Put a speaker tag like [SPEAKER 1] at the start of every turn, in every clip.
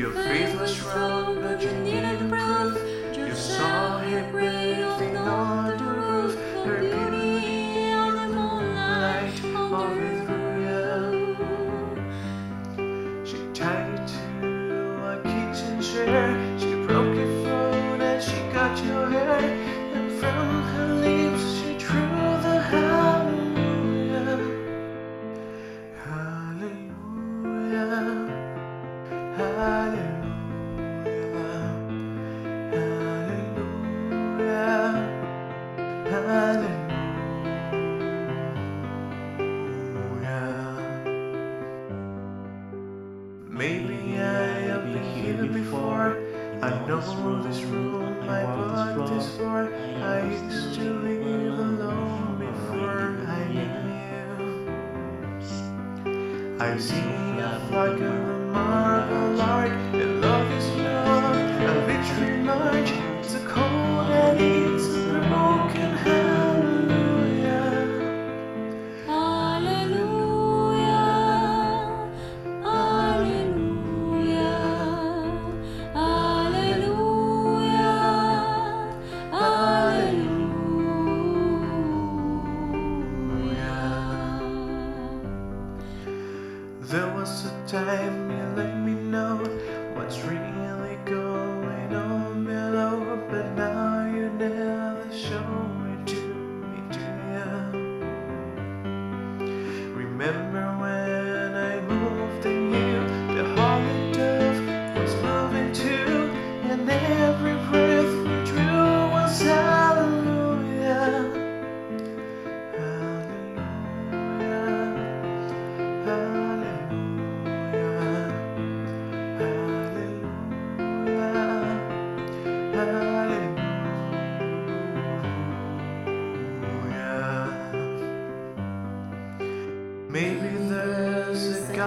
[SPEAKER 1] Your faith was strong, but Maybe I have been here before. I know this room I bought this for. I used to live alone before I knew you. I've seen a flock of the marble There was a time you let me know what's really going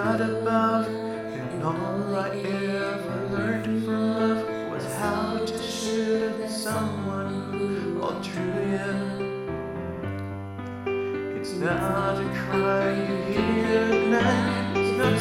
[SPEAKER 1] God above, and all I ever learned from love was how to shoot at someone who through you. It's not a cry you hear at night, it's not